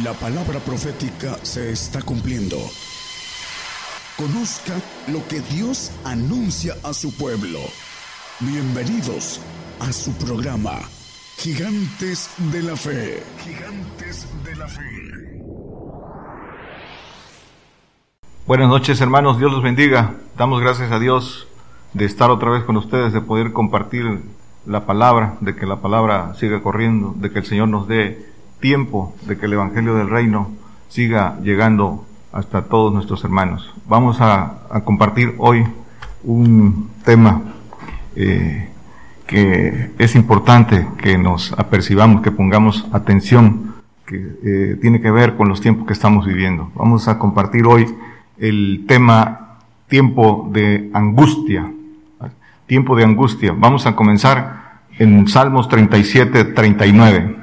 La palabra profética se está cumpliendo. Conozca lo que Dios anuncia a su pueblo. Bienvenidos a su programa, Gigantes de la Fe. Gigantes de la Fe. Buenas noches hermanos, Dios los bendiga. Damos gracias a Dios de estar otra vez con ustedes, de poder compartir la palabra, de que la palabra siga corriendo, de que el Señor nos dé tiempo de que el Evangelio del Reino siga llegando hasta todos nuestros hermanos. Vamos a, compartir hoy un tema eh, que es importante que nos apercibamos, que pongamos atención, que eh, tiene que ver con los tiempos que estamos viviendo. Vamos a compartir hoy el tema tiempo de angustia. Tiempo de angustia. Vamos a comenzar en Salmos 37, 39.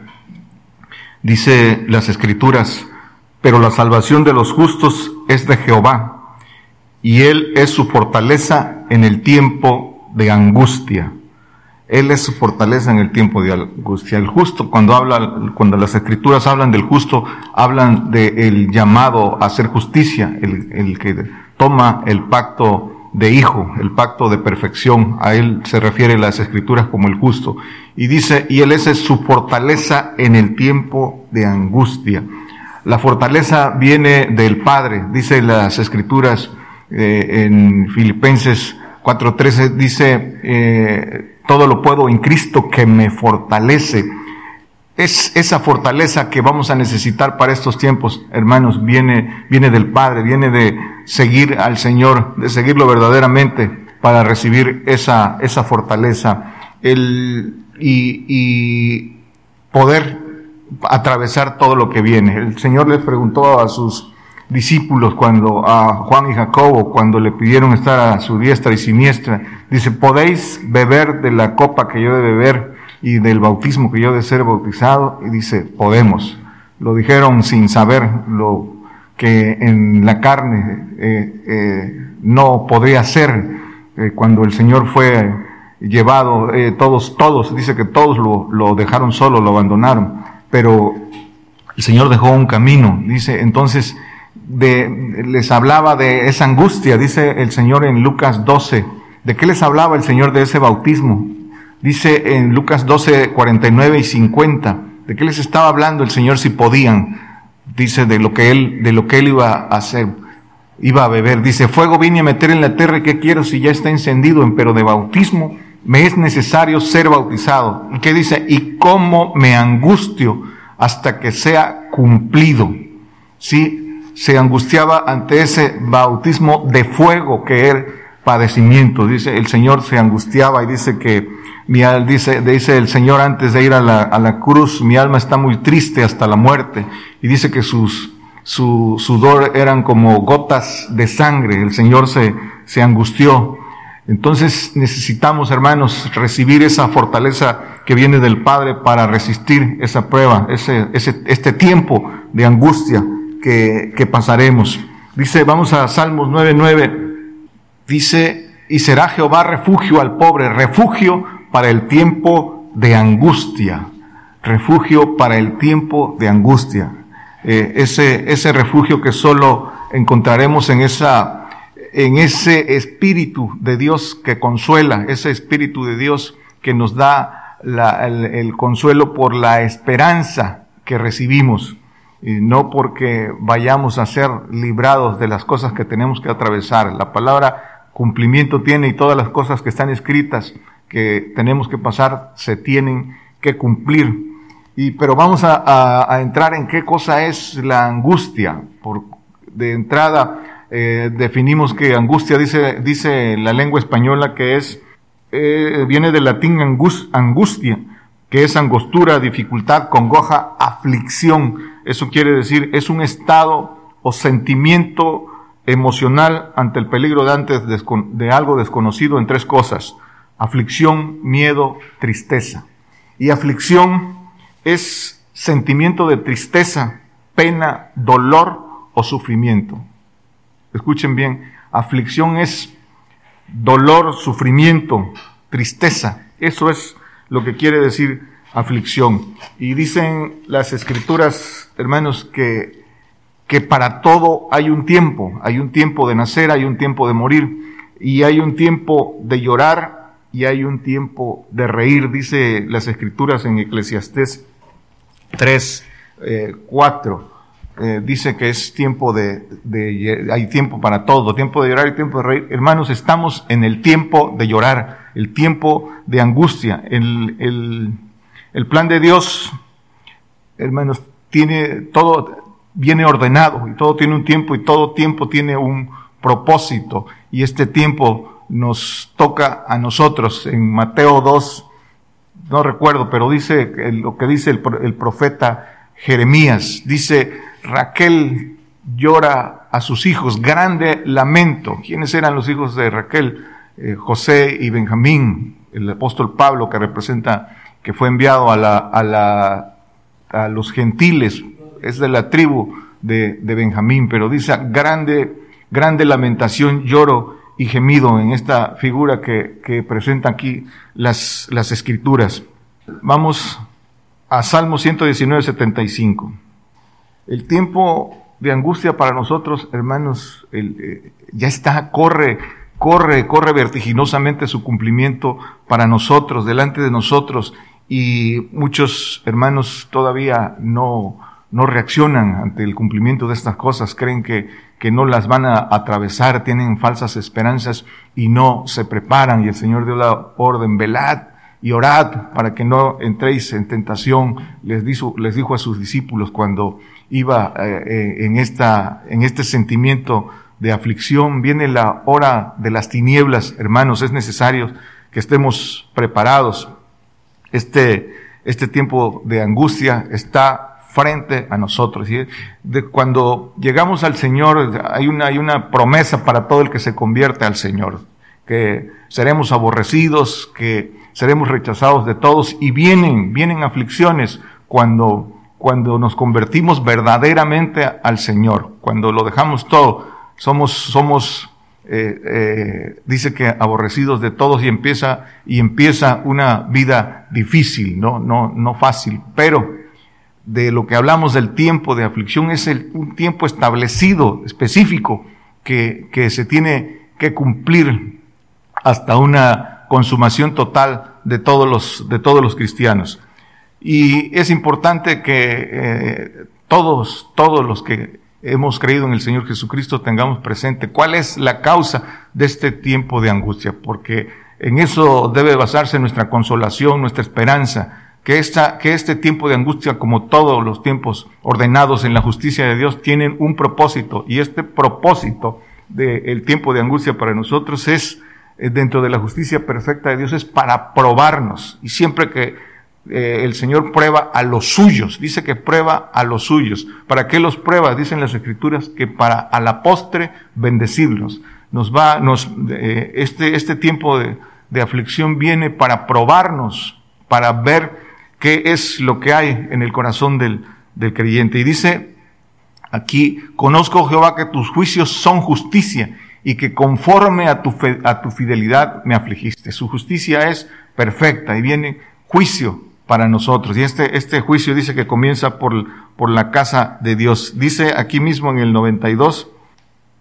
Dice las escrituras, pero la salvación de los justos es de Jehová, y Él es su fortaleza en el tiempo de angustia. Él es su fortaleza en el tiempo de angustia. El justo, cuando habla, cuando las escrituras hablan del justo, hablan del llamado a hacer justicia, el, el que toma el pacto de hijo, el pacto de perfección. A él se refiere las escrituras como el justo. Y dice, y él es su fortaleza en el tiempo de angustia. La fortaleza viene del Padre, dice las escrituras eh, en Filipenses 4:13, dice, eh, todo lo puedo en Cristo que me fortalece. Es esa fortaleza que vamos a necesitar para estos tiempos, hermanos, viene, viene del Padre, viene de seguir al Señor, de seguirlo verdaderamente para recibir esa, esa fortaleza el, y, y poder atravesar todo lo que viene. El Señor les preguntó a sus discípulos cuando, a Juan y Jacobo, cuando le pidieron estar a su diestra y siniestra, dice, ¿podéis beber de la copa que yo de beber? Y del bautismo que yo de ser bautizado, y dice, podemos. Lo dijeron sin saber lo que en la carne eh, eh, no podría ser eh, cuando el Señor fue llevado, todos, todos, dice que todos lo, lo dejaron solo, lo abandonaron, pero el Señor dejó un camino, dice, entonces, de, les hablaba de esa angustia, dice el Señor en Lucas 12, ¿de qué les hablaba el Señor de ese bautismo? Dice en Lucas 12, 49 y 50, ¿de qué les estaba hablando el Señor si podían? Dice de lo que él, de lo que él iba a hacer, iba a beber. Dice, fuego vine a meter en la tierra, ¿qué quiero si ya está encendido? Pero de bautismo me es necesario ser bautizado. ¿Y qué dice? Y cómo me angustio hasta que sea cumplido. Sí, se angustiaba ante ese bautismo de fuego que era padecimiento. Dice, el Señor se angustiaba y dice que mi dice, dice el Señor antes de ir a la, a la cruz, mi alma está muy triste hasta la muerte. Y dice que sus, su sudor eran como gotas de sangre. El Señor se, se angustió. Entonces necesitamos, hermanos, recibir esa fortaleza que viene del Padre para resistir esa prueba, ese, ese, este tiempo de angustia que, que pasaremos. Dice, vamos a Salmos 9.9, dice, y será Jehová refugio al pobre, refugio para el tiempo de angustia, refugio para el tiempo de angustia. Eh, ese, ese refugio que solo encontraremos en esa, en ese espíritu de Dios que consuela, ese espíritu de Dios que nos da el, el, consuelo por la esperanza que recibimos, y no porque vayamos a ser librados de las cosas que tenemos que atravesar. La palabra cumplimiento tiene y todas las cosas que están escritas que tenemos que pasar se tienen que cumplir. Y, pero vamos a, a, entrar en qué cosa es la angustia. Por, de entrada, eh, definimos que angustia dice, dice la lengua española que es, eh, viene del latín angus, angustia, que es angostura, dificultad, congoja, aflicción. Eso quiere decir, es un estado o sentimiento emocional ante el peligro de antes de algo desconocido en tres cosas aflicción, miedo, tristeza. Y aflicción es sentimiento de tristeza, pena, dolor o sufrimiento. Escuchen bien, aflicción es dolor, sufrimiento, tristeza. Eso es lo que quiere decir aflicción. Y dicen las escrituras, hermanos, que, que para todo hay un tiempo. Hay un tiempo de nacer, hay un tiempo de morir, y hay un tiempo de llorar, y hay un tiempo de reír, dice las escrituras en Eclesiastés 3, 4. Eh, dice que es tiempo de, de, hay tiempo para todo, tiempo de llorar y tiempo de reír. Hermanos, estamos en el tiempo de llorar, el tiempo de angustia. El, el, el plan de Dios, hermanos, tiene todo, viene ordenado y todo tiene un tiempo y todo tiempo tiene un propósito. Y este tiempo nos toca a nosotros. En Mateo 2, no recuerdo, pero dice lo que dice el, profeta Jeremías. Dice, Raquel llora a sus hijos, grande lamento. ¿Quiénes eran los hijos de Raquel? Eh, José y Benjamín, el apóstol Pablo que representa, que fue enviado a la, a la, a los gentiles, es de la tribu de, de Benjamín, pero dice grande, grande lamentación, lloro y gemido en esta figura que, que presentan aquí las, las escrituras. Vamos a Salmo 119, 75. El tiempo de angustia para nosotros, hermanos, eh, ya está, corre, corre, corre vertiginosamente su cumplimiento para nosotros, delante de nosotros, y muchos hermanos todavía no, no reaccionan ante el cumplimiento de estas cosas, creen que, que no las van a atravesar, tienen falsas esperanzas y no se preparan, y el Señor dio la orden, velad, y orad para que no entréis en tentación, les dijo, les dijo a sus discípulos cuando iba eh, eh, en, esta, en este sentimiento de aflicción, viene la hora de las tinieblas, hermanos, es necesario que estemos preparados. Este, este tiempo de angustia está frente a nosotros. cuando llegamos al Señor, hay una, hay una promesa para todo el que se convierte al Señor, que seremos aborrecidos, que seremos rechazados de todos y vienen, vienen aflicciones cuando, cuando nos convertimos verdaderamente al Señor, cuando lo dejamos todo, somos, somos, eh, eh, dice que aborrecidos de todos y empieza, y empieza una vida difícil, no, no, no fácil, pero de lo que hablamos del tiempo de aflicción es el, un tiempo establecido, específico, que, se tiene que cumplir hasta una consumación total de todos los, de todos los cristianos. Y es importante que eh, todos, todos los que hemos creído en el Señor Jesucristo tengamos presente cuál es la causa de este tiempo de angustia, porque en eso debe basarse nuestra consolación, nuestra esperanza, que, esta, que este tiempo de angustia, como todos los tiempos ordenados en la justicia de Dios, tienen un propósito, y este propósito del tiempo de angustia para nosotros es eh, dentro de la justicia perfecta de Dios es para probarnos. Y siempre que eh, el Señor prueba a los suyos, dice que prueba a los suyos. ¿Para qué los prueba? Dicen las escrituras que para a la postre bendecirlos. Nos va, nos, eh, este, este tiempo de, de aflicción viene para probarnos, para ver qué es lo que hay en el corazón del, del creyente. Y dice aquí, conozco Jehová que tus juicios son justicia y que conforme a tu, a tu fidelidad me afligiste. Su justicia es perfecta y viene juicio para nosotros. Y este, este juicio dice que comienza por, por la casa de Dios. Dice aquí mismo en el 92,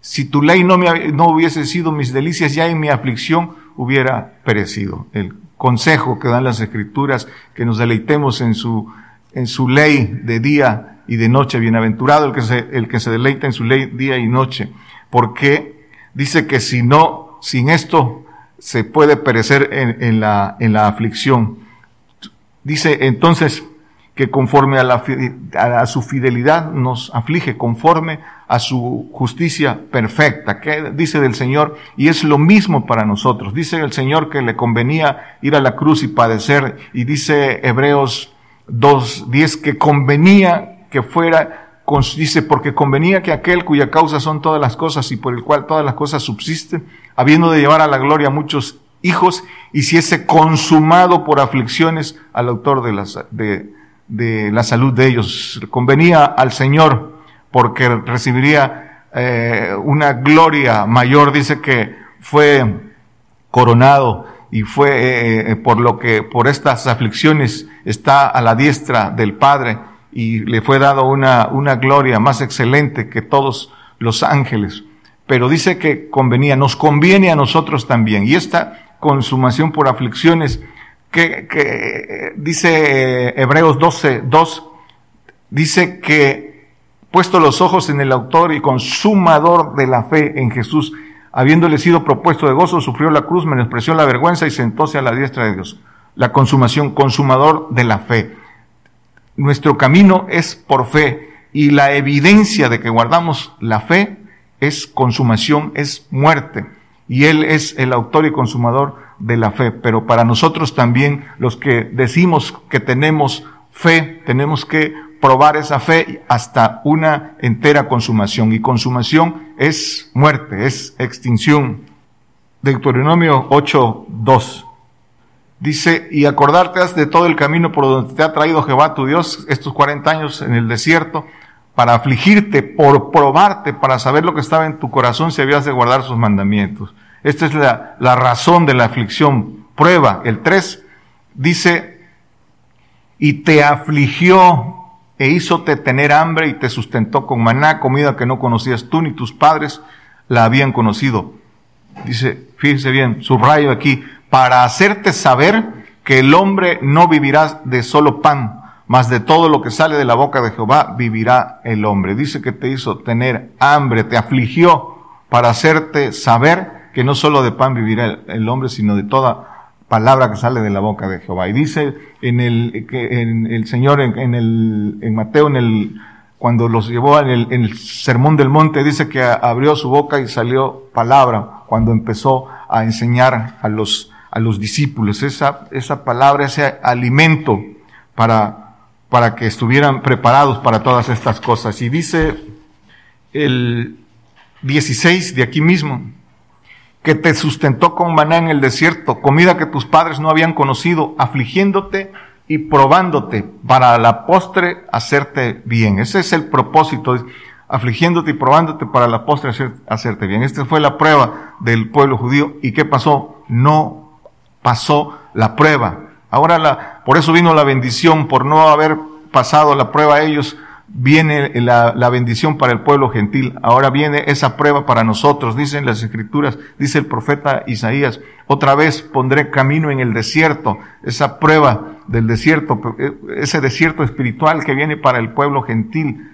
si tu ley no, me, no hubiese sido mis delicias, ya en mi aflicción hubiera perecido. El consejo que dan las escrituras, que nos deleitemos en su, en su ley de día y de noche. Bienaventurado el que se, el que se deleita en su ley día y noche. Porque dice que si no, sin esto se puede perecer en, la, en la aflicción. Dice entonces que conforme a, la, a su fidelidad nos aflige, conforme a su justicia perfecta. ¿Qué dice del Señor? Y es lo mismo para nosotros. Dice el Señor que le convenía ir a la cruz y padecer. Y dice Hebreos 2.10 que convenía que fuera dice, porque convenía que aquel cuya causa son todas las cosas y por el cual todas las cosas subsisten, habiendo de llevar a la gloria a muchos hijos, hiciese consumado por aflicciones al autor de la, de, de la salud de ellos. Convenía al Señor porque recibiría eh, una gloria mayor, dice que fue coronado y fue eh, eh, por lo que, por estas aflicciones, está a la diestra del Padre y le fue dado una, una gloria más excelente que todos los ángeles. Pero dice que convenía, nos conviene a nosotros también. Y esta consumación por aflicciones, que, que eh, dice Hebreos 12, 2, dice que puesto los ojos en el autor y consumador de la fe en Jesús, habiéndole sido propuesto de gozo, sufrió la cruz, menospreció la vergüenza y sentóse a la diestra de Dios. La consumación, consumador de la fe. Nuestro camino es por fe y la evidencia de que guardamos la fe es consumación, es muerte. Y Él es el autor y consumador de la fe. Pero para nosotros también, los que decimos que tenemos fe, tenemos que probar esa fe hasta una entera consumación. Y consumación es muerte, es extinción. Deuteronomio 8.2 Dice, y acordarte de todo el camino por donde te ha traído Jehová tu Dios estos 40 años en el desierto, para afligirte, por probarte, para saber lo que estaba en tu corazón si habías de guardar sus mandamientos. Esta es la, razón de la aflicción. Prueba. El 3 dice, y te afligió e hízote tener hambre y te sustentó con maná, comida que no conocías tú ni tus padres la habían conocido. Dice, fíjese bien, subrayo aquí, para hacerte saber que el hombre no vivirá de solo pan, mas de todo lo que sale de la boca de Jehová vivirá el hombre. Dice que te hizo tener hambre, te afligió para hacerte saber que no solo de pan vivirá el hombre, sino de toda palabra que sale de la boca de Jehová. Y dice en el, que en el Señor, en, el, en Mateo, en el, cuando los llevó en el, en el sermón del monte, dice que abrió su boca y salió palabra cuando empezó a enseñar a los, a los discípulos. Esa, esa palabra, ese alimento para, para que estuvieran preparados para todas estas cosas. Y dice el 16 de aquí mismo, que te sustentó con maná en el desierto, comida que tus padres no habían conocido, afligiéndote y probándote para la postre hacerte bien. Ese es el propósito, afligiéndote y probándote para la postre hacerte bien. Esta fue la prueba del pueblo judío. ¿Y qué pasó? No pasó la prueba. Ahora la, por eso vino la bendición, por no haber pasado la prueba a ellos, viene la, la, bendición para el pueblo gentil, ahora viene esa prueba para nosotros, dicen las escrituras, dice el profeta Isaías, otra vez pondré camino en el desierto, esa prueba del desierto, ese desierto espiritual que viene para el pueblo gentil,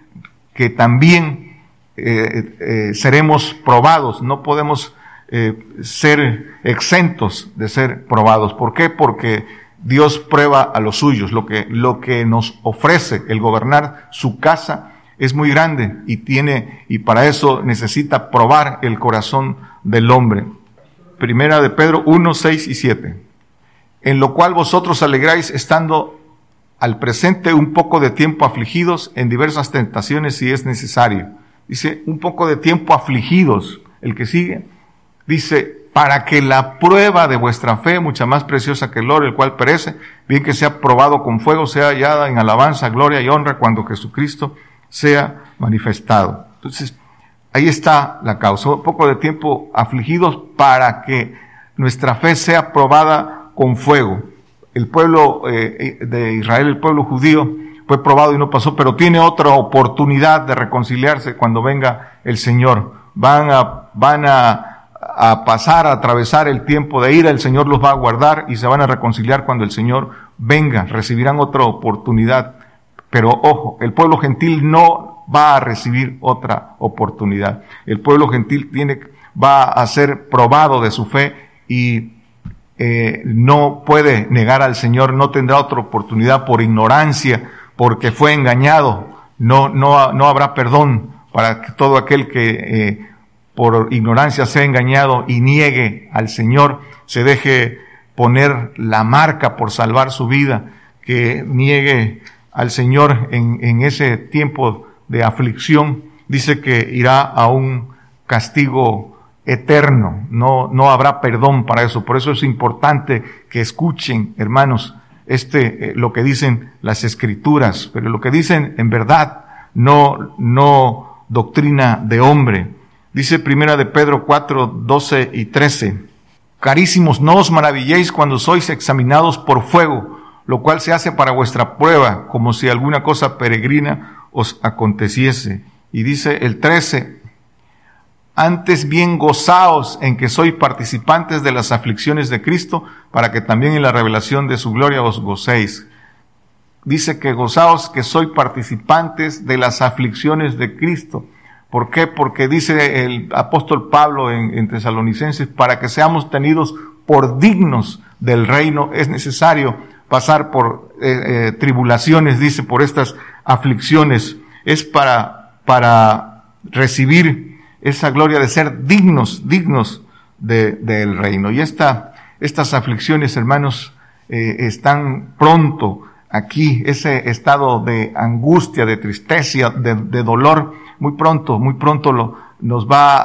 que también eh, eh, seremos probados, no podemos eh, ser exentos de ser probados. ¿Por qué? Porque Dios prueba a los suyos. Lo que, lo que nos ofrece el gobernar su casa es muy grande y tiene, y para eso necesita probar el corazón del hombre. Primera de Pedro 1, 6 y 7. En lo cual vosotros alegráis estando al presente un poco de tiempo afligidos en diversas tentaciones si es necesario. Dice, un poco de tiempo afligidos. El que sigue, dice, para que la prueba de vuestra fe, mucha más preciosa que el oro, el cual perece, bien que sea probado con fuego, sea hallada en alabanza, gloria y honra cuando Jesucristo sea manifestado. Entonces, ahí está la causa. Un poco de tiempo afligidos para que nuestra fe sea probada con fuego. El pueblo eh, de Israel, el pueblo judío, fue probado y no pasó, pero tiene otra oportunidad de reconciliarse cuando venga el Señor. Van a, van a a pasar, a atravesar el tiempo de ira, el Señor los va a guardar y se van a reconciliar cuando el Señor venga, recibirán otra oportunidad. Pero ojo, el pueblo gentil no va a recibir otra oportunidad. El pueblo gentil tiene, va a ser probado de su fe y eh, no puede negar al Señor, no tendrá otra oportunidad por ignorancia, porque fue engañado. No, no, no habrá perdón para todo aquel que eh, por ignorancia sea engañado y niegue al Señor, se deje poner la marca por salvar su vida, que niegue al Señor en, ese tiempo de aflicción, dice que irá a un castigo eterno, no, no habrá perdón para eso. Por eso es importante que escuchen, hermanos, este, eh, lo que dicen las escrituras, pero lo que dicen en verdad, no, no doctrina de hombre, Dice primera de Pedro 4, 12 y 13. Carísimos, no os maravilléis cuando sois examinados por fuego, lo cual se hace para vuestra prueba, como si alguna cosa peregrina os aconteciese. Y dice el 13, antes bien gozaos en que sois participantes de las aflicciones de Cristo, para que también en la revelación de su gloria os gocéis. Dice que gozaos que sois participantes de las aflicciones de Cristo. ¿Por qué? Porque dice el apóstol Pablo en, Tesalonicenses, para que seamos tenidos por dignos del reino, es necesario pasar por eh, eh, tribulaciones, dice, por estas aflicciones. Es para, para recibir esa gloria de ser dignos, dignos del reino. Y esta, estas aflicciones, hermanos, eh, están pronto aquí, ese estado de angustia, de tristeza, de, dolor, muy pronto, muy pronto nos va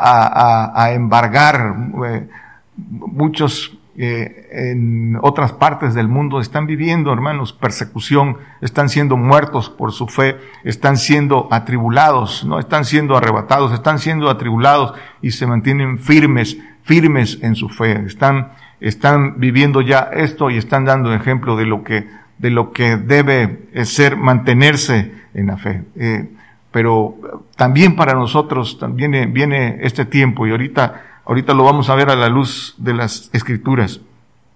a, embargar. Eh, muchos en otras partes del mundo están viviendo, hermanos, persecución, están siendo muertos por su fe, están siendo atribulados, no están siendo arrebatados, están siendo atribulados y se mantienen firmes, firmes en su fe. Están, están viviendo ya esto y están dando ejemplo de lo que, de lo que debe ser mantenerse en la fe. Eh, pero también para nosotros también viene este tiempo y ahorita Ahorita lo vamos a ver a la luz de las escrituras.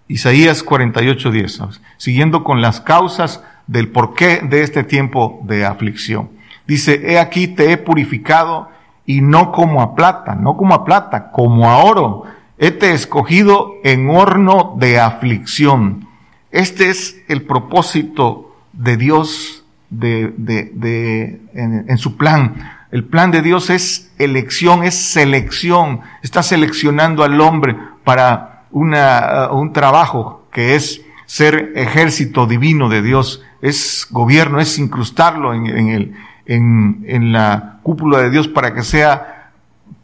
Isaías 48:10, siguiendo con las causas del porqué de este tiempo de aflicción. Dice, he aquí te he purificado y no como a plata, no como a plata, como a oro. He te escogido en horno de aflicción. Este es el propósito de Dios de, de, de en, su plan. El plan de Dios es elección, es selección. Está seleccionando al hombre para una, uh, un trabajo que es ser ejército divino de Dios, es gobierno, es incrustarlo en, en, el, en, en la cúpula de Dios para que sea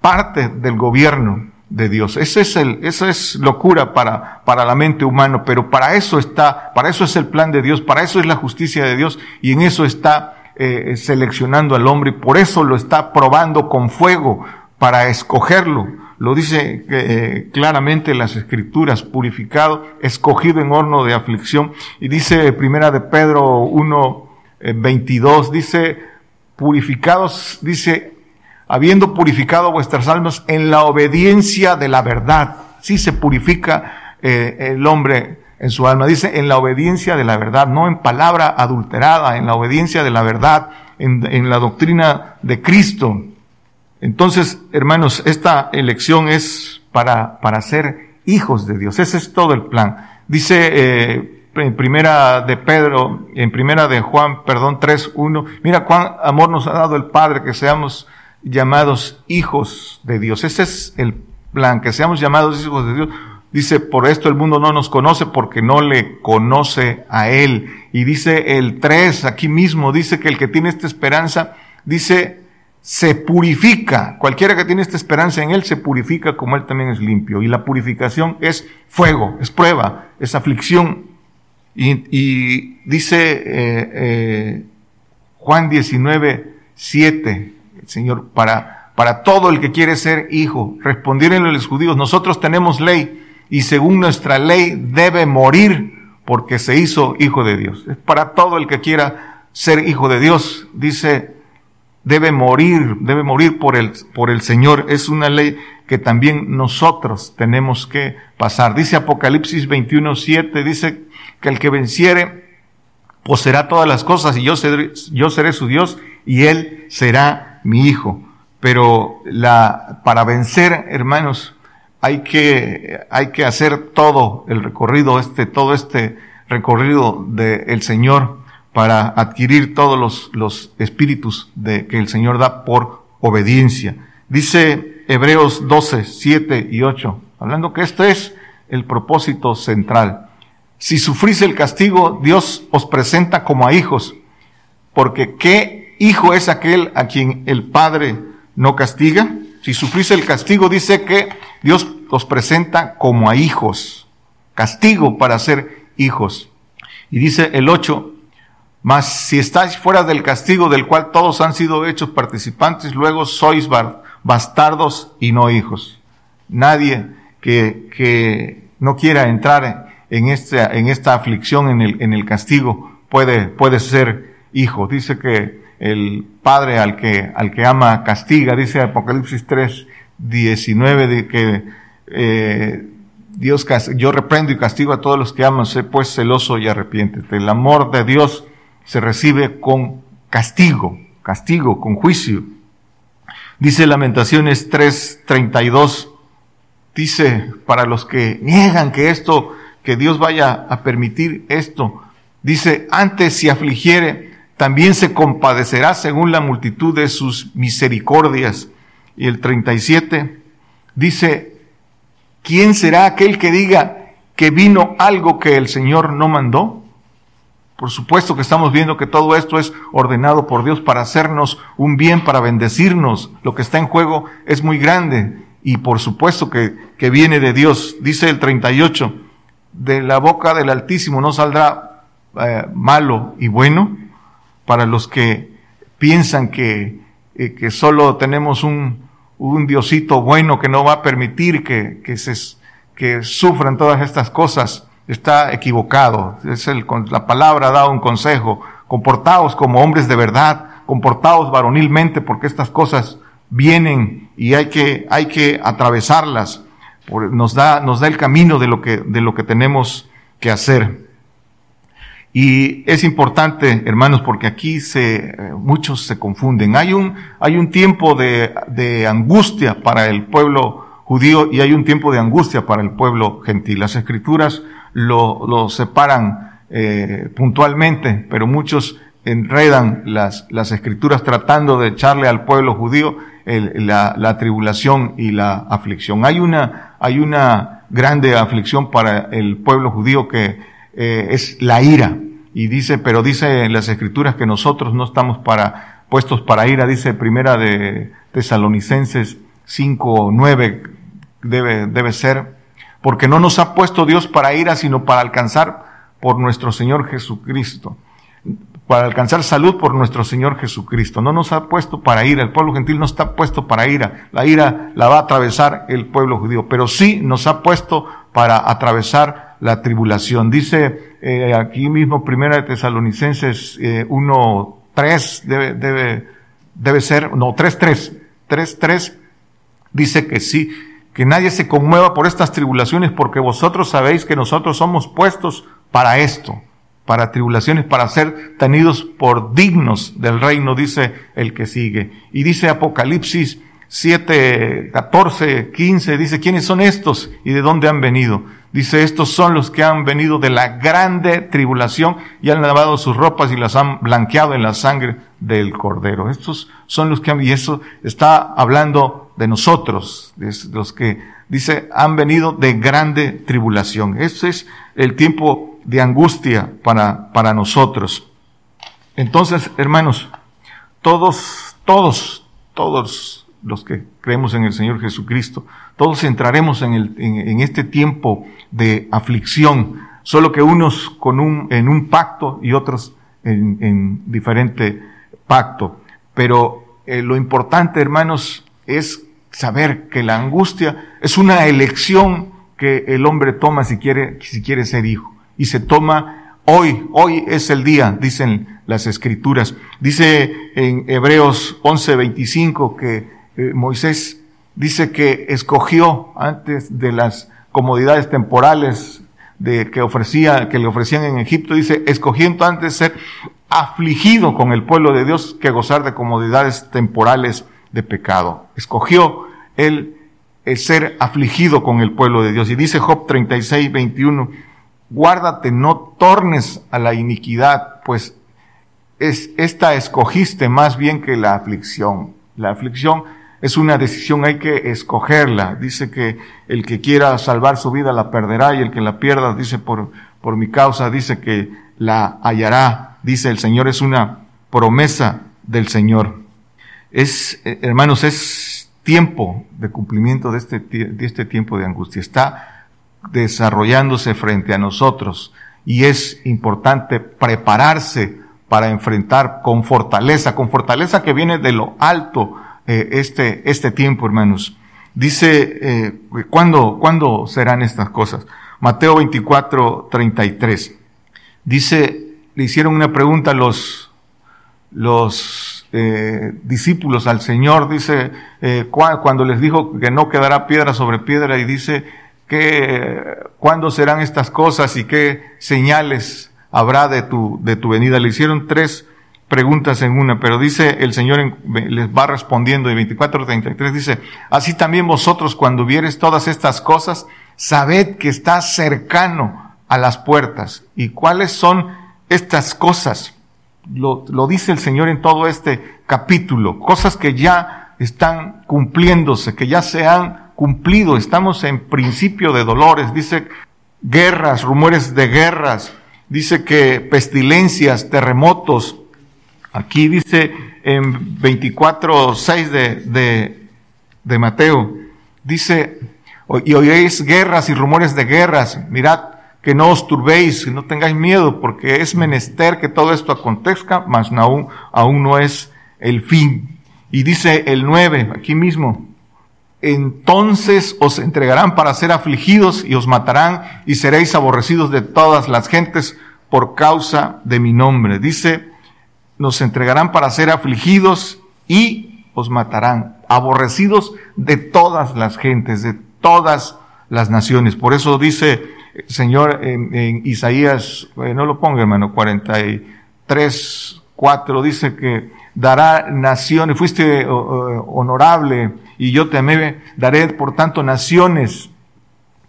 parte del gobierno de Dios. Ese es el, eso es locura para, para la mente humana, pero para eso está, para eso es el plan de Dios, para eso es la justicia de Dios y en eso está eh, seleccionando al hombre y por eso lo está probando con fuego para escogerlo. Lo dice eh, claramente las escrituras, purificado, escogido en horno de aflicción. Y dice primera de Pedro 1, 22, eh, dice, purificados, dice, habiendo purificado vuestras almas en la obediencia de la verdad. Sí se purifica el hombre en su alma. Dice, en la obediencia de la verdad, no en palabra adulterada, en la obediencia de la verdad, en, la doctrina de Cristo. Entonces, hermanos, esta elección es para, para ser hijos de Dios. Ese es todo el plan. Dice eh, en primera de Pedro, en primera de Juan, perdón, 3.1, mira cuán amor nos ha dado el Padre que seamos llamados hijos de Dios. Ese es el plan, que seamos llamados hijos de Dios Dice, por esto el mundo no nos conoce porque no le conoce a Él. Y dice el 3, aquí mismo, dice que el que tiene esta esperanza, dice, se purifica. Cualquiera que tiene esta esperanza en Él se purifica como Él también es limpio. Y la purificación es fuego, es prueba, es aflicción. Y, dice eh, eh, Juan 19, 7, el Señor, para, para todo el que quiere ser hijo, respondieron los judíos, nosotros tenemos ley y según nuestra ley debe morir porque se hizo hijo de Dios. Es para todo el que quiera ser hijo de Dios, dice, debe morir, debe morir por el, por el Señor. Es una ley que también nosotros tenemos que pasar. Dice Apocalipsis 21, 7, dice que el que venciere poseerá todas las cosas y yo seré, yo seré su Dios y él será mi hijo. Pero la, para vencer, hermanos, hay que, hay que hacer todo el recorrido, este, todo este recorrido del Señor para adquirir todos los, los espíritus de, que el Señor da por obediencia. Dice Hebreos 12, 7 y 8, hablando que este es el propósito central. Si sufrís el castigo, Dios os presenta como a hijos, porque ¿qué hijo es aquel a quien el Padre no castiga? Si sufrís el castigo, dice que Dios los presenta como a hijos, castigo para ser hijos. Y dice el 8, mas si estáis fuera del castigo del cual todos han sido hechos participantes, luego sois bastardos y no hijos. Nadie que, no quiera entrar en esta, en esta aflicción, en el, en el castigo, puede, puede ser hijo. Dice que el padre al que, al que ama castiga, dice Apocalipsis 3, 19, de que eh, Dios, yo reprendo y castigo a todos los que aman, sé pues celoso y arrepiéntete. El amor de Dios se recibe con castigo, castigo, con juicio. Dice Lamentaciones 3:32, dice, para los que niegan que esto, que Dios vaya a permitir esto, dice, antes si afligiere, también se compadecerá según la multitud de sus misericordias. Y el 37 dice, ¿quién será aquel que diga que vino algo que el Señor no mandó? Por supuesto que estamos viendo que todo esto es ordenado por Dios para hacernos un bien, para bendecirnos. Lo que está en juego es muy grande y por supuesto que, que viene de Dios. Dice el 38, de la boca del Altísimo no saldrá eh, malo y bueno para los que piensan que, eh, que solo tenemos un, un Diosito bueno que no va a permitir que, que, se, que sufran todas estas cosas está equivocado. Es el, la palabra da un consejo. Comportaos como hombres de verdad, comportaos varonilmente porque estas cosas vienen y hay que, hay que atravesarlas. Nos da, nos da el camino de lo que, de lo que tenemos que hacer. Y es importante, hermanos, porque aquí se, muchos se confunden. Hay un, hay un tiempo de, de angustia para el pueblo judío y hay un tiempo de angustia para el pueblo gentil. Las escrituras lo, lo separan eh, puntualmente, pero muchos enredan las, las escrituras tratando de echarle al pueblo judío el, la, la, tribulación y la aflicción. Hay una, hay una grande aflicción para el pueblo judío que eh, es la ira. Y dice, pero dice en las escrituras que nosotros no estamos para, puestos para ira, dice primera de Tesalonicenses 5, 9, debe, debe ser, porque no nos ha puesto Dios para ira, sino para alcanzar por nuestro Señor Jesucristo, para alcanzar salud por nuestro Señor Jesucristo. No nos ha puesto para ira, el pueblo gentil no está puesto para ira, la ira la va a atravesar el pueblo judío, pero sí nos ha puesto para atravesar la tribulación. Dice eh, aquí mismo, primera de Tesalonicenses eh, 1, 3, debe, debe, debe ser, no, 3, 3, 3, 3, dice que sí, que nadie se conmueva por estas tribulaciones, porque vosotros sabéis que nosotros somos puestos para esto, para tribulaciones, para ser tenidos por dignos del reino, dice el que sigue. Y dice Apocalipsis 7, 14, 15, dice, ¿quiénes son estos y de dónde han venido? Dice, estos son los que han venido de la grande tribulación y han lavado sus ropas y las han blanqueado en la sangre del cordero. Estos son los que han, y eso está hablando de nosotros, de los que dice, han venido de grande tribulación. Ese es el tiempo de angustia para, para nosotros. Entonces, hermanos, todos, todos, todos los que creemos en el Señor Jesucristo, todos entraremos en, este tiempo de aflicción, solo que unos en un pacto y otros en, en diferente pacto. Pero eh, lo importante, hermanos, es saber que la angustia es una elección que el hombre toma si quiere, si quiere ser hijo. Y se toma hoy, hoy es el día, dicen las escrituras. Dice en Hebreos 11:25 que eh, Moisés dice que escogió antes de las comodidades temporales de que ofrecía, que le ofrecían en Egipto, dice, escogiendo antes ser afligido con el pueblo de Dios que gozar de comodidades temporales de pecado. Escogió él el ser afligido con el pueblo de Dios. Y dice Job 36, 21, guárdate, no tornes a la iniquidad, pues es, esta escogiste más bien que la aflicción. La aflicción es una decisión, hay que escogerla. Dice que el que quiera salvar su vida la perderá y el que la pierda, dice por, por mi causa, dice que la hallará. Dice el Señor, es una promesa del Señor. Es, eh, hermanos, es tiempo de cumplimiento de este, de este tiempo de angustia. Está desarrollándose frente a nosotros y es importante prepararse para enfrentar con fortaleza, con fortaleza que viene de lo alto, eh, este, este tiempo, hermanos. Dice, eh, ¿cuándo, ¿cuándo serán estas cosas? Mateo 24, 33. Dice, le hicieron una pregunta a los, los eh, discípulos al Señor, dice, eh, cuando les dijo que no quedará piedra sobre piedra y dice, que, ¿cuándo serán estas cosas y qué señales habrá de tu, de tu venida? Le hicieron tres preguntas en una, pero dice el Señor les va respondiendo en 24:33 dice, así también vosotros cuando vieres todas estas cosas, sabed que está cercano a las puertas. ¿Y cuáles son estas cosas? Lo, lo dice el Señor en todo este capítulo, cosas que ya están cumpliéndose, que ya se han cumplido, estamos en principio de dolores, dice guerras, rumores de guerras, dice que pestilencias, terremotos, Aquí dice en 24.6 de, de, de Mateo, dice, y oíis guerras y rumores de guerras, mirad que no os turbéis, que no tengáis miedo, porque es menester que todo esto acontezca, mas aún, aún no es el fin. Y dice el 9, aquí mismo, entonces os entregarán para ser afligidos y os matarán y seréis aborrecidos de todas las gentes por causa de mi nombre. Dice nos entregarán para ser afligidos y os matarán, aborrecidos de todas las gentes, de todas las naciones. Por eso dice Señor en, Isaías, eh, no lo ponga hermano, 43, 4, dice que dará naciones, fuiste honorable y yo te amé, daré por tanto naciones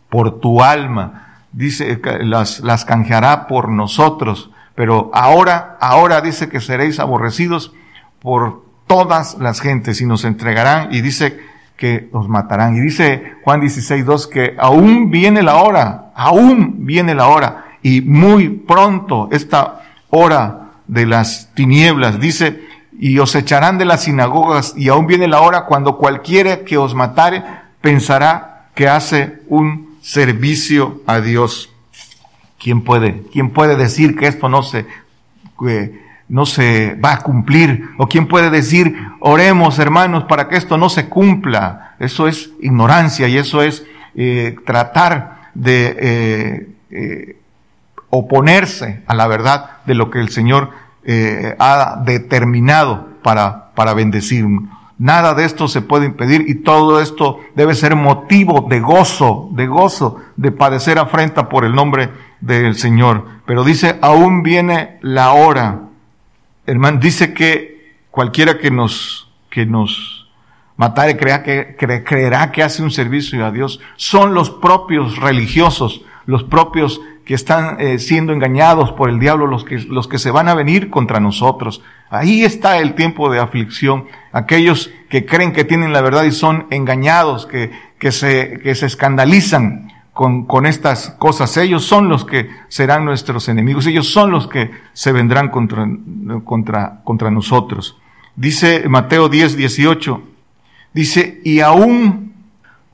por tu alma. Dice, las, las canjeará por nosotros pero ahora, ahora dice que seréis aborrecidos por todas las gentes y nos entregarán y dice que nos matarán. Y dice Juan 16, 2 que aún viene la hora, aún viene la hora y muy pronto esta hora de las tinieblas, dice, y os echarán de las sinagogas y aún viene la hora cuando cualquiera que os matare pensará que hace un servicio a Dios. ¿Quién puede, quién puede decir que esto no se, no se va a cumplir? ¿O quién puede decir, oremos hermanos para que esto no se cumpla? Eso es ignorancia y eso es eh, tratar de eh, eh, oponerse a la verdad de lo que el Señor ha determinado para, para bendecir. Nada de esto se puede impedir y todo esto debe ser motivo de gozo, de gozo, de padecer afrenta por el nombre del Señor. Pero dice, aún viene la hora. Hermano, dice que cualquiera que nos, que nos matare crea que, creerá que hace un servicio a Dios. Son los propios religiosos, los propios que están eh, siendo engañados por el diablo, los que, los que se van a venir contra nosotros. Ahí está el tiempo de aflicción. Aquellos que creen que tienen la verdad y son engañados, que, que, se, que se escandalizan con, con estas cosas. Ellos son los que serán nuestros enemigos. Ellos son los que se vendrán contra, contra, contra nosotros. Dice Mateo 10, 18. Dice, y aún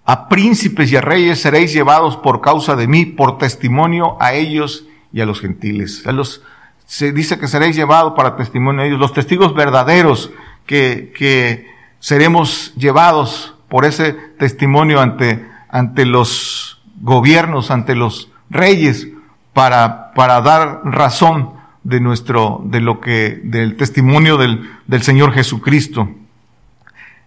a príncipes y a reyes seréis llevados por causa de mí, por testimonio a ellos y a los gentiles. A los, se dice que seréis llevados para testimonio a ellos, los testigos verdaderos que, que seremos llevados por ese testimonio ante, ante los gobiernos, ante los reyes, para, para dar razón de nuestro, de lo que, del testimonio del, del Señor Jesucristo.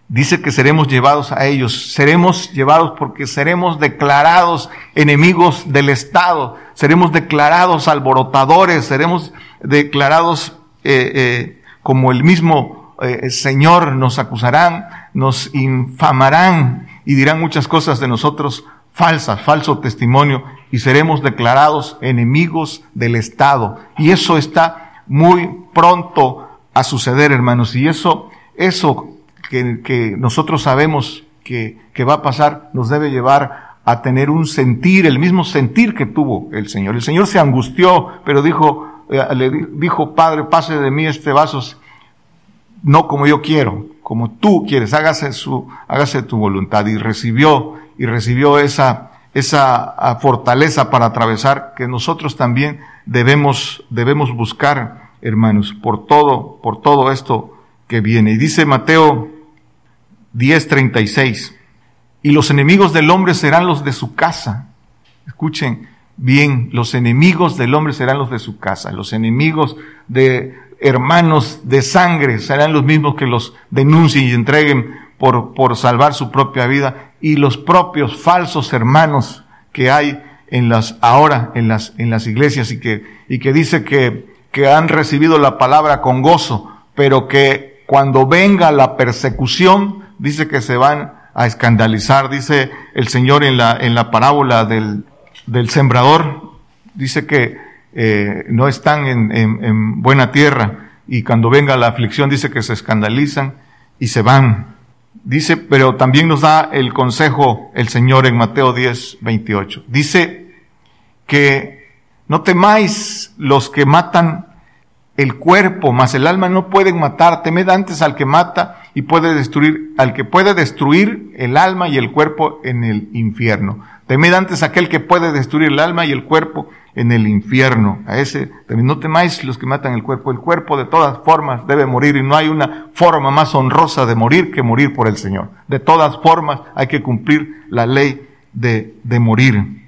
Dice que seremos llevados a ellos, seremos llevados porque seremos declarados enemigos del Estado, seremos declarados alborotadores, seremos declarados eh, eh, como el mismo eh, Señor, nos acusarán, nos infamarán y dirán muchas cosas de nosotros falsas, falso testimonio, y seremos declarados enemigos del Estado. Y eso está muy pronto a suceder, hermanos, y eso, eso que, nosotros sabemos que, que va a pasar nos debe llevar a tener un sentir, el mismo sentir que tuvo el Señor. El Señor se angustió, pero dijo, eh, le dijo, Padre, pase de mí este vaso, no como yo quiero, como tú quieres, hágase su, hágase tu voluntad. Y recibió, y recibió esa, esa fortaleza para atravesar que nosotros también debemos, debemos buscar, hermanos, por todo, por todo esto que viene. Y dice Mateo 10:36. y los enemigos del hombre serán los de su casa. Escuchen bien, los enemigos del hombre serán los de su casa, los enemigos de hermanos de sangre serán los mismos que los denuncien y entreguen por, por salvar su propia vida y los propios falsos hermanos que hay en las, ahora en las, en las iglesias y que, y que dice que, que han recibido la palabra con gozo, pero que cuando venga la persecución, dice que se van a escandalizar, dice el Señor en la, en la parábola del, del sembrador, dice que eh, no están en, en, en buena tierra y cuando venga la aflicción dice que se escandalizan y se van. Dice, pero también nos da el consejo el Señor en Mateo 10, 28. Dice que no temáis los que matan el cuerpo, mas el alma no pueden matar. Temed antes al que mata y puede destruir, al que puede destruir el alma y el cuerpo en el infierno. Temed antes aquel que puede destruir el alma y el cuerpo en el infierno. A ese, también no temáis los que matan el cuerpo. El cuerpo de todas formas debe morir y no hay una forma más honrosa de morir que morir por el Señor. De todas formas hay que cumplir la ley de, de morir.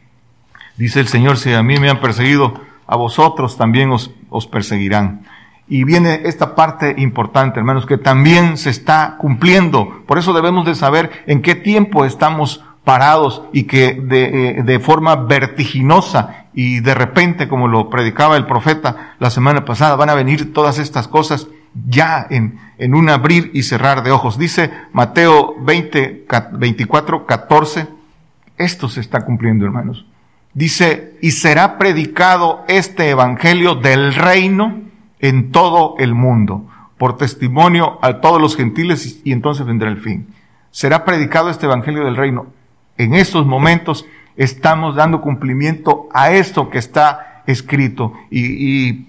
Dice el Señor, si a mí me han perseguido, a vosotros también os, os perseguirán. Y viene esta parte importante, hermanos, que también se está cumpliendo. Por eso debemos de saber en qué tiempo estamos parados y que de, eh, de, forma vertiginosa y de repente, como lo predicaba el profeta la semana pasada, van a venir todas estas cosas ya en, en un abrir y cerrar de ojos. Dice Mateo 20, 24, 14, esto se está cumpliendo, hermanos. Dice, y será predicado este evangelio del reino en todo el mundo, por testimonio a todos los gentiles, y entonces vendrá el fin. Será predicado este evangelio del reino. En estos momentos estamos dando cumplimiento a esto que está escrito y, y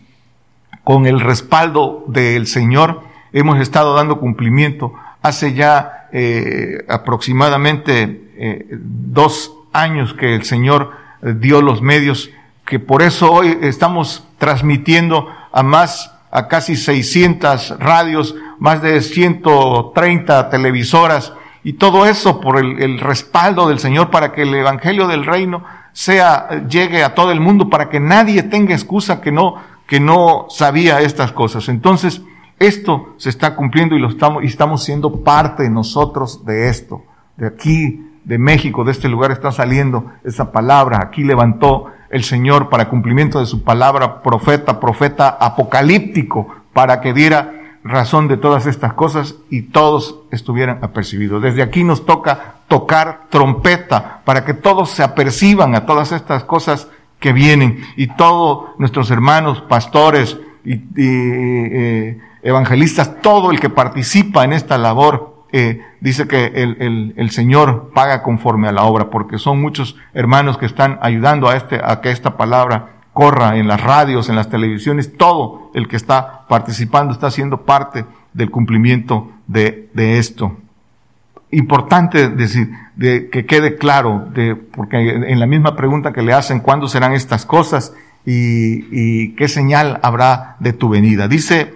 con el respaldo del Señor hemos estado dando cumplimiento. Hace ya eh, aproximadamente eh, dos años que el Señor dio los medios, que por eso hoy estamos transmitiendo a más, a casi 600 radios, más de 130 televisoras, y todo eso por el, el, respaldo del Señor para que el Evangelio del Reino sea, llegue a todo el mundo, para que nadie tenga excusa que no, que no sabía estas cosas. Entonces, esto se está cumpliendo y lo estamos, y estamos siendo parte nosotros de esto. De aquí de México, de este lugar, está saliendo esa palabra. Aquí levantó el Señor para cumplimiento de su palabra, profeta, profeta apocalíptico, para que diera razón de todas estas cosas y todos estuvieran apercibidos. Desde aquí nos toca tocar trompeta para que todos se aperciban a todas estas cosas que vienen y todos nuestros hermanos, pastores y, eh, evangelistas, todo el que participa en esta labor, eh, dice que el, el, el, Señor paga conforme a la obra, porque son muchos hermanos que están ayudando a, este, a que esta palabra corra en las radios, en las televisiones, todo el que está participando está siendo parte del cumplimiento de, esto. Importante decir, de que quede claro, porque en la misma pregunta que le hacen, ¿cuándo serán estas cosas? Y, y qué señal habrá de tu venida. Dice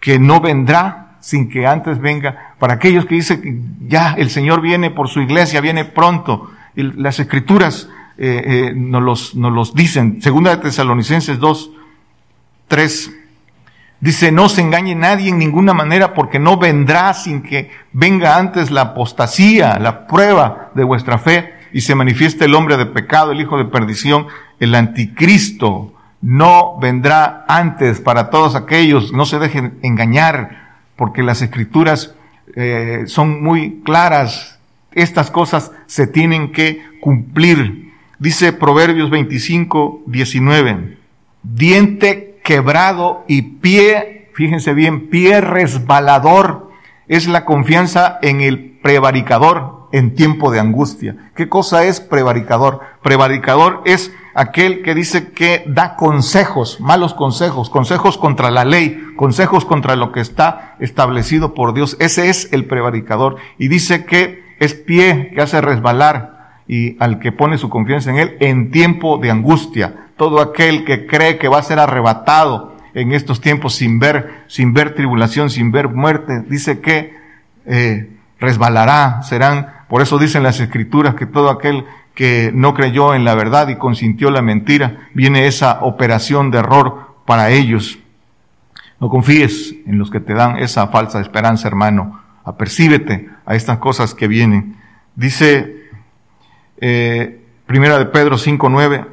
que no vendrá sin que antes venga, para aquellos que dicen que ya el Señor viene por su iglesia, viene pronto. Y las escrituras eh, eh, nos, los, nos los dicen. Segunda de Tesalonicenses 2, 3. Dice, no se engañe nadie en ninguna manera porque no vendrá sin que venga antes la apostasía, la prueba de vuestra fe y se manifieste el hombre de pecado, el hijo de perdición, el anticristo. No vendrá antes para todos aquellos, no se dejen engañar porque las escrituras eh, son muy claras. Estas cosas se tienen que cumplir. Dice Proverbios 25, 19, diente quebrado y pie, fíjense bien, pie resbalador es la confianza en el prevaricador en tiempo de angustia. ¿Qué cosa es prevaricador? Prevaricador es aquel que dice que da consejos, malos consejos, consejos contra la ley, consejos contra lo que está establecido por Dios. Ese es el prevaricador. Y dice que es pie que hace resbalar y al que pone su confianza en él en tiempo de angustia. Todo aquel que cree que va a ser arrebatado en estos tiempos sin ver, sin ver tribulación, sin ver muerte, dice que eh, resbalará, serán Por eso dicen las escrituras que todo aquel que no creyó en la verdad y consintió la mentira, viene esa operación de error para ellos. No confíes en los que te dan esa falsa esperanza, hermano. Apercíbete a estas cosas que vienen. Dice eh, Primera de Pedro 5.9,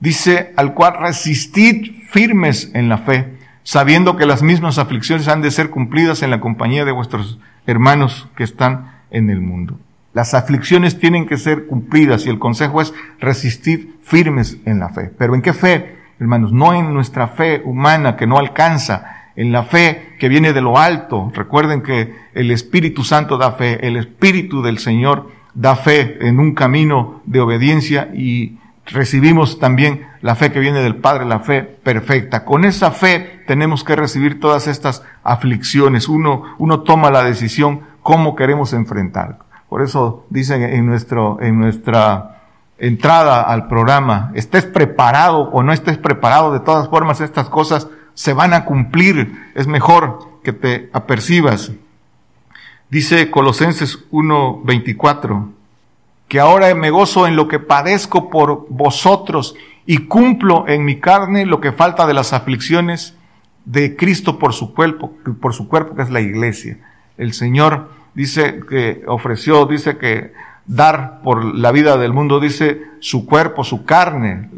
dice, al cual resistid firmes en la fe, sabiendo que las mismas aflicciones han de ser cumplidas en la compañía de vuestros hermanos que están en el mundo. Las aflicciones tienen que ser cumplidas y el consejo es resistir firmes en la fe. Pero ¿en qué fe, hermanos? No en nuestra fe humana que no alcanza, en la fe que viene de lo alto. Recuerden que el Espíritu Santo da fe, el Espíritu del Señor da fe en un camino de obediencia y recibimos también la fe que viene del Padre, la fe perfecta. Con esa fe tenemos que recibir todas estas aflicciones. Uno, uno toma la decisión cómo queremos enfrentar. Por eso dicen en nuestro, en nuestra entrada al programa, estés preparado o no estés preparado, de todas formas estas cosas se van a cumplir. Es mejor que te apercibas. Dice Colosenses 1:24, que ahora me gozo en lo que padezco por vosotros y cumplo en mi carne lo que falta de las aflicciones de Cristo por su cuerpo, por su cuerpo que es la iglesia. El Señor dice que ofreció, dice que dar por la vida del mundo, dice su cuerpo, su carne.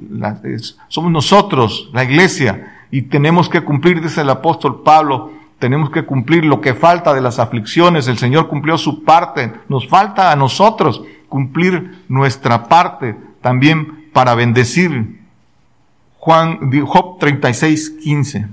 somos nosotros, la iglesia, y tenemos que cumplir, dice el apóstol Pablo, tenemos que cumplir lo que falta de las aflicciones. El Señor cumplió su parte. Nos falta a nosotros cumplir nuestra parte también para bendecir. Juan, Job 36, 15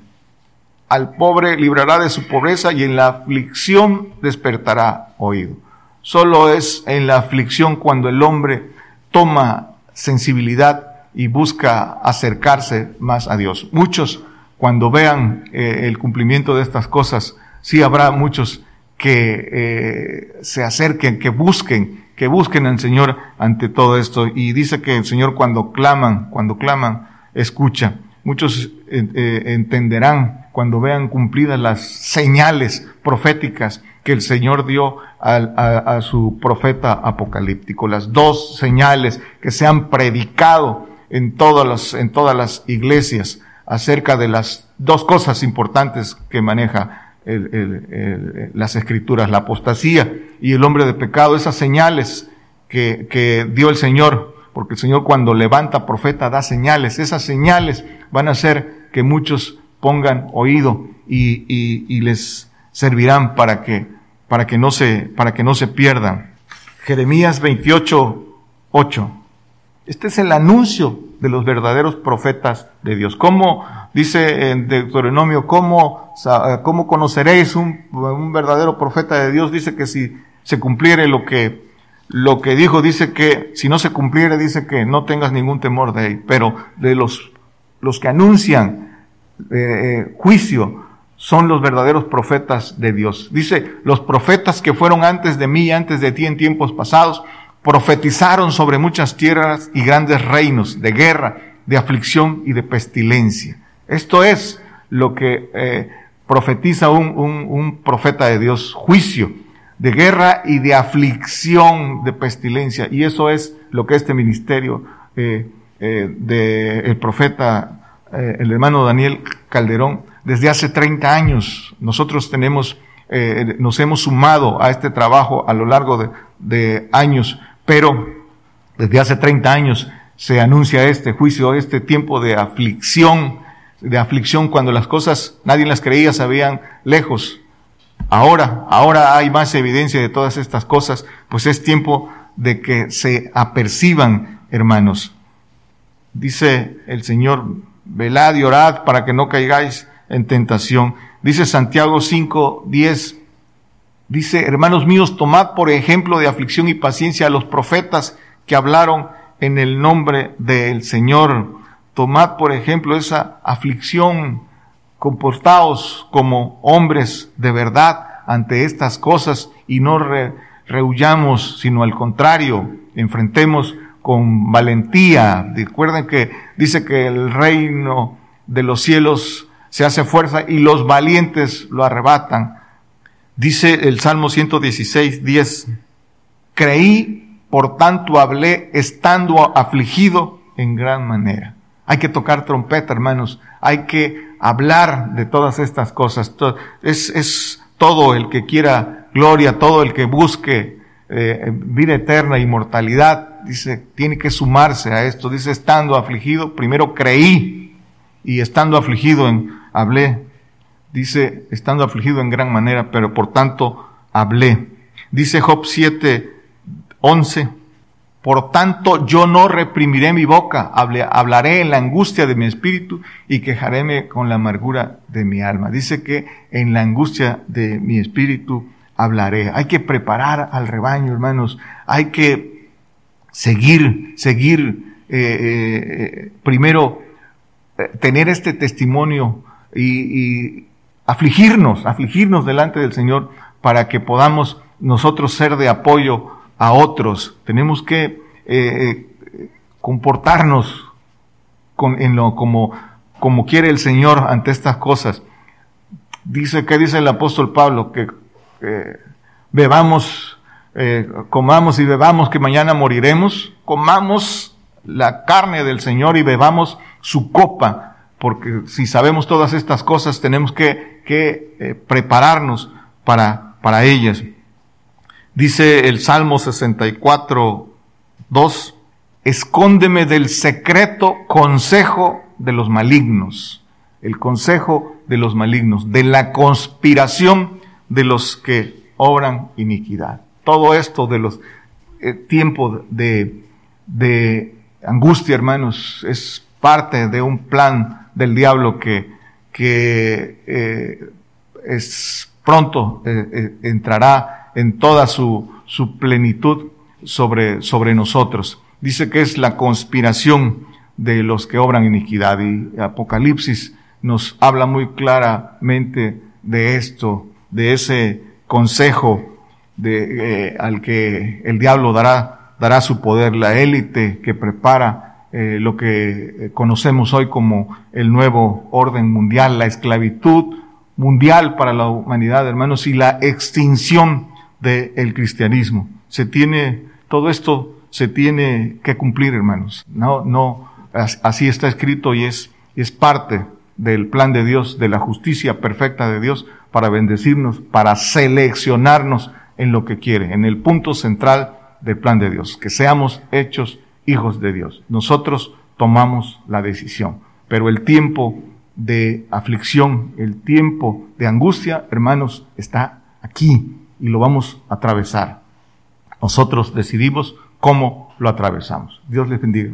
al pobre librará de su pobreza y en la aflicción despertará oído. Solo es en la aflicción cuando el hombre toma sensibilidad y busca acercarse más a Dios. Muchos, cuando vean eh, el cumplimiento de estas cosas, sí habrá muchos que eh, se acerquen, que busquen, que busquen al Señor ante todo esto. Y dice que el Señor cuando claman, cuando claman, escucha. Muchos eh, entenderán cuando vean cumplidas las señales proféticas que el Señor dio a, su profeta apocalíptico, las dos señales que se han predicado en todas las, en todas las iglesias acerca de las dos cosas importantes que maneja las escrituras, la apostasía y el hombre de pecado, esas señales que, que dio el Señor, porque el Señor cuando levanta profeta da señales, esas señales van a hacer que muchos pongan oído y, y, les servirán para que, para que no se, para que no se pierdan. Jeremías 28, 8. Este es el anuncio de los verdaderos profetas de Dios. ¿Cómo, dice en Deuteronomio, cómo, cómo conoceréis un, un, verdadero profeta de Dios? Dice que si se cumpliere lo que, lo que dijo, dice que si no se cumpliere, dice que no tengas ningún temor de él. Pero de los, los que anuncian eh, eh, juicio son los verdaderos profetas de Dios. Dice, los profetas que fueron antes de mí, antes de ti en tiempos pasados, profetizaron sobre muchas tierras y grandes reinos de guerra, de aflicción y de pestilencia. Esto es lo que eh, profetiza un, un, profeta de Dios, juicio de guerra y de aflicción, de pestilencia. Y eso es lo que este ministerio eh, eh, del profeta eh, el hermano Daniel Calderón, desde hace 30 años nosotros tenemos, eh, nos hemos sumado a este trabajo a lo largo de, de, años, pero desde hace 30 años se anuncia este juicio, este tiempo de aflicción, de aflicción cuando las cosas nadie las creía, se veían lejos. Ahora, ahora hay más evidencia de todas estas cosas, pues es tiempo de que se aperciban, hermanos. Dice el Señor, velad y orad para que no caigáis en tentación. Dice Santiago 5, 10, dice, hermanos míos, tomad por ejemplo de aflicción y paciencia a los profetas que hablaron en el nombre del Señor. Tomad por ejemplo esa aflicción, comportaos como hombres de verdad ante estas cosas y no rehuyamos, sino al contrario, enfrentemos con valentía. Recuerden que dice que el reino de los cielos se hace fuerza y los valientes lo arrebatan. Dice el Salmo 116, 10. creí, por tanto hablé, estando afligido en gran manera. Hay que tocar trompeta, hermanos. Hay que hablar de todas estas cosas. Es, es todo el que quiera gloria, todo el que busque eh, vida eterna, inmortalidad, dice, tiene que sumarse a esto. Dice, estando afligido, primero creí y estando afligido en, hablé. Dice, estando afligido en gran manera, pero por tanto hablé. Dice Job 7, 11, por tanto, yo no reprimiré mi boca, hablaré en la angustia de mi espíritu y quejaréme con la amargura de mi alma. Dice que en la angustia de mi espíritu hablaré. Hay que preparar al rebaño, hermanos. Hay que seguir, seguir, eh, eh, primero, eh, tener este testimonio y, y afligirnos, afligirnos delante del Señor para que podamos nosotros ser de apoyo a otros. Tenemos que eh, eh, comportarnos con, en lo, como, como quiere el Señor ante estas cosas. Dice, ¿qué dice el apóstol Pablo? Que bebamos, eh, comamos y bebamos que mañana moriremos. Comamos la carne del Señor y bebamos su copa, porque si sabemos todas estas cosas tenemos que, que prepararnos para, para ellas. Dice el Salmo 64, 2, escóndeme del secreto consejo de los malignos, el consejo de los malignos, de la conspiración de los que obran iniquidad. Todo esto de los eh, tiempos de, de angustia, hermanos, es parte de un plan del diablo que, que eh, es pronto eh, entrará en toda su, su plenitud sobre, sobre nosotros. Dice que es la conspiración de los que obran iniquidad y Apocalipsis nos habla muy claramente de esto, de ese consejo de, eh, al que el diablo dará, dará su poder, la élite que prepara eh, lo que conocemos hoy como el nuevo orden mundial, la esclavitud mundial para la humanidad, hermanos, y la extinción del cristianismo. Se tiene, todo esto se tiene que cumplir, hermanos. No, no, así está escrito y es, es parte del plan de Dios, de la justicia perfecta de Dios para bendecirnos, para seleccionarnos en lo que quiere, en el punto central del plan de Dios, que seamos hechos hijos de Dios. Nosotros tomamos la decisión, pero el tiempo de aflicción, el tiempo de angustia, hermanos, está aquí y lo vamos a atravesar. Nosotros decidimos cómo lo atravesamos. Dios les bendiga.